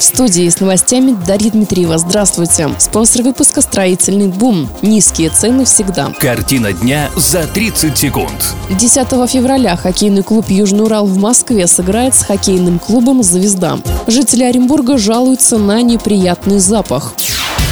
В студии с новостями Дарья Дмитриева. Здравствуйте. Спонсор выпуска «Строительный бум». Низкие цены всегда. Картина дня за 30 секунд. 10 февраля хоккейный клуб «Южный Урал» в Москве сыграет с хоккейным клубом «Звезда». Жители Оренбурга жалуются на неприятный запах.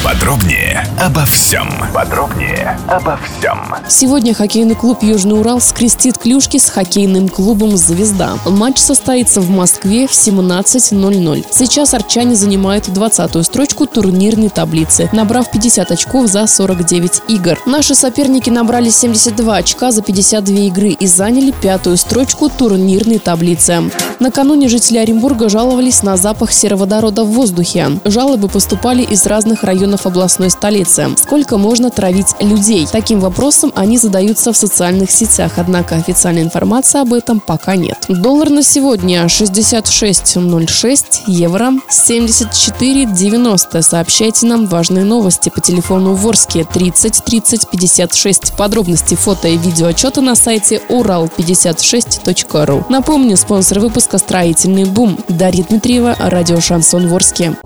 Подробнее обо всем. Подробнее обо всем. Сегодня хоккейный клуб «Южный Урал» скрестит клюшки с хоккейным клубом «Звезда». Матч состоится в Москве в 17.00. Сейчас арчане занимают 20-ю строчку турнирной таблицы, набрав 50 очков за 49 игр. Наши соперники набрали 72 очка за 52 игры и заняли пятую строчку турнирной таблицы. Накануне жители Оренбурга жаловались на запах сероводорода в воздухе. Жалобы поступали из разных районов областной столицы. Сколько можно травить людей? Таким вопросом они задаются в социальных сетях, однако официальной информации об этом пока нет. Доллар на сегодня 66.06, евро 74.90. Сообщайте нам важные новости по телефону Ворске 30 30 56. Подробности фото и видео отчета на сайте урал56.ру. Напомню, спонсор выпуска «Строительный бум». Дарья Дмитриева, радио «Шансон Ворске».